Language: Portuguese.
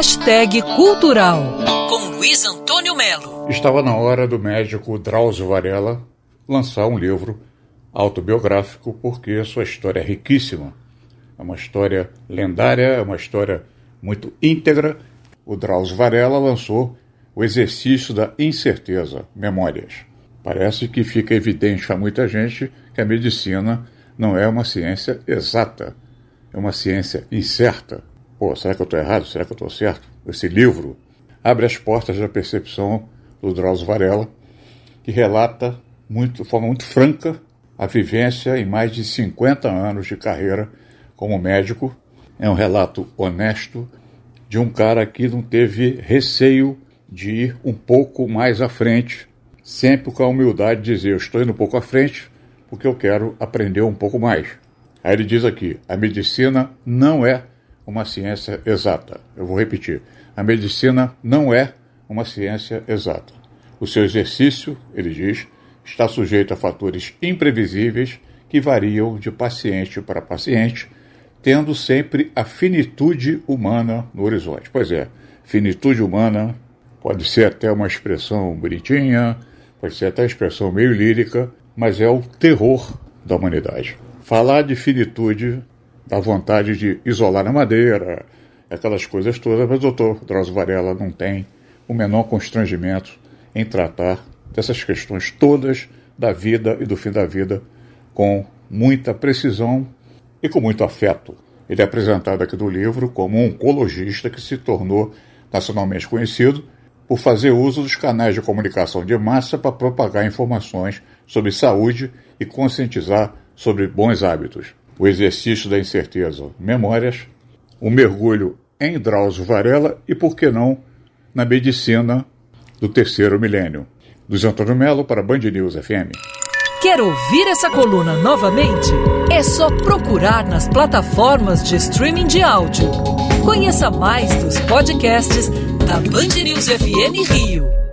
Hashtag Cultural, com Luiz Antônio Melo. Estava na hora do médico Drauzio Varela lançar um livro autobiográfico, porque sua história é riquíssima. É uma história lendária, é uma história muito íntegra. O Drauzio Varela lançou O Exercício da Incerteza, Memórias. Parece que fica evidente a muita gente que a medicina não é uma ciência exata, é uma ciência incerta. Pô, será que eu estou errado? Será que eu estou certo? Esse livro abre as portas da percepção do Drauzio Varela, que relata muito, de forma muito franca a vivência em mais de 50 anos de carreira como médico. É um relato honesto de um cara que não teve receio de ir um pouco mais à frente, sempre com a humildade de dizer: Eu estou indo um pouco à frente porque eu quero aprender um pouco mais. Aí ele diz aqui: a medicina não é uma ciência exata. Eu vou repetir: a medicina não é uma ciência exata. O seu exercício, ele diz, está sujeito a fatores imprevisíveis que variam de paciente para paciente, tendo sempre a finitude humana no horizonte. Pois é, finitude humana pode ser até uma expressão bonitinha, pode ser até uma expressão meio lírica, mas é o terror da humanidade. Falar de finitude da vontade de isolar a madeira, aquelas coisas todas, mas o doutor Drauzio Varela não tem o menor constrangimento em tratar dessas questões todas da vida e do fim da vida com muita precisão e com muito afeto. Ele é apresentado aqui no livro como um oncologista que se tornou nacionalmente conhecido por fazer uso dos canais de comunicação de massa para propagar informações sobre saúde e conscientizar sobre bons hábitos o exercício da incerteza, memórias, o mergulho em Drauzio Varela e, por que não, na medicina do terceiro milênio. Luiz Antônio Melo para Band News FM. Quer ouvir essa coluna novamente? É só procurar nas plataformas de streaming de áudio. Conheça mais dos podcasts da Band News FM Rio.